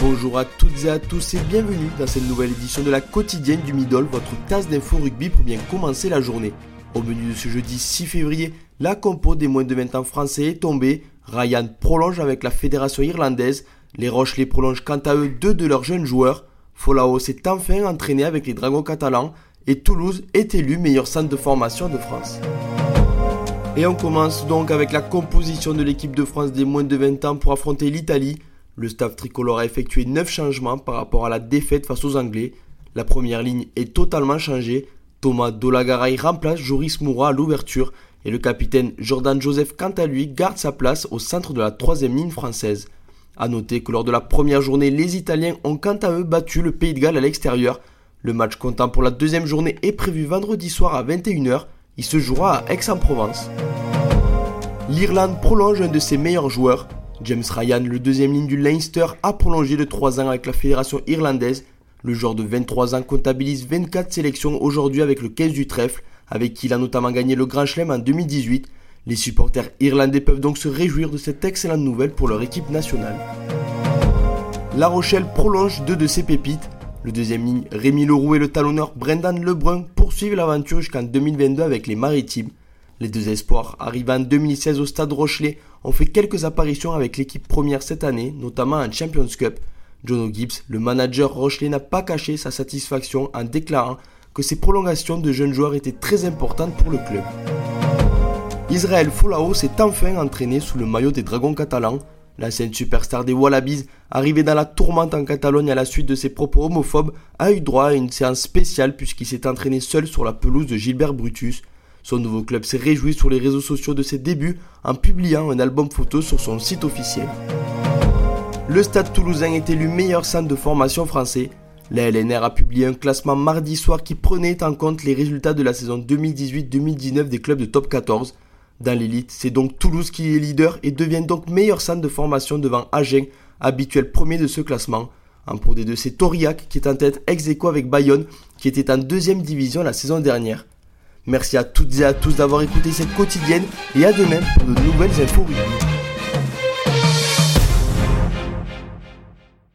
Bonjour à toutes et à tous et bienvenue dans cette nouvelle édition de la quotidienne du Middle, votre tasse d'info rugby pour bien commencer la journée. Au menu de ce jeudi 6 février, la compo des moins de 20 ans français est tombée, Ryan prolonge avec la fédération irlandaise, les Roches les prolongent quant à eux deux de leurs jeunes joueurs, Folao s'est enfin entraîné avec les Dragons catalans et Toulouse est élu meilleur centre de formation de France. Et on commence donc avec la composition de l'équipe de France des moins de 20 ans pour affronter l'Italie. Le staff tricolore a effectué 9 changements par rapport à la défaite face aux Anglais. La première ligne est totalement changée. Thomas Dolagaray remplace Joris Moura à l'ouverture et le capitaine Jordan Joseph quant à lui garde sa place au centre de la troisième ligne française. A noter que lors de la première journée, les Italiens ont quant à eux battu le Pays de Galles à l'extérieur. Le match comptant pour la deuxième journée est prévu vendredi soir à 21h. Il se jouera à Aix-en-Provence. L'Irlande prolonge un de ses meilleurs joueurs. James Ryan, le deuxième ligne du Leinster, a prolongé de 3 ans avec la fédération irlandaise. Le joueur de 23 ans comptabilise 24 sélections aujourd'hui avec le 15 du trèfle, avec qui il a notamment gagné le Grand Chelem en 2018. Les supporters irlandais peuvent donc se réjouir de cette excellente nouvelle pour leur équipe nationale. La Rochelle prolonge deux de ses pépites. Le deuxième ligne, Rémi Leroux et le talonneur Brendan Lebrun poursuivent l'aventure jusqu'en 2022 avec les Maritimes. Les deux espoirs, arrivant en 2016 au stade Rochelet, ont fait quelques apparitions avec l'équipe première cette année, notamment en Champions Cup. John Gibbs, le manager Rochelet, n'a pas caché sa satisfaction en déclarant que ces prolongations de jeunes joueurs étaient très importantes pour le club. Israël Folao s'est enfin entraîné sous le maillot des Dragons catalans. L'ancienne superstar des Wallabies, arrivé dans la tourmente en Catalogne à la suite de ses propos homophobes, a eu droit à une séance spéciale puisqu'il s'est entraîné seul sur la pelouse de Gilbert Brutus. Son nouveau club s'est réjoui sur les réseaux sociaux de ses débuts en publiant un album photo sur son site officiel. Le Stade toulousain est élu meilleur centre de formation français. La LNR a publié un classement mardi soir qui prenait en compte les résultats de la saison 2018-2019 des clubs de top 14. Dans l'élite, c'est donc Toulouse qui est leader et devient donc meilleur centre de formation devant Agen, habituel premier de ce classement. En Pro D2, c'est Toriac qui est en tête ex aequo avec Bayonne, qui était en deuxième division la saison dernière. Merci à toutes et à tous d'avoir écouté cette quotidienne et à demain pour de nouvelles infos.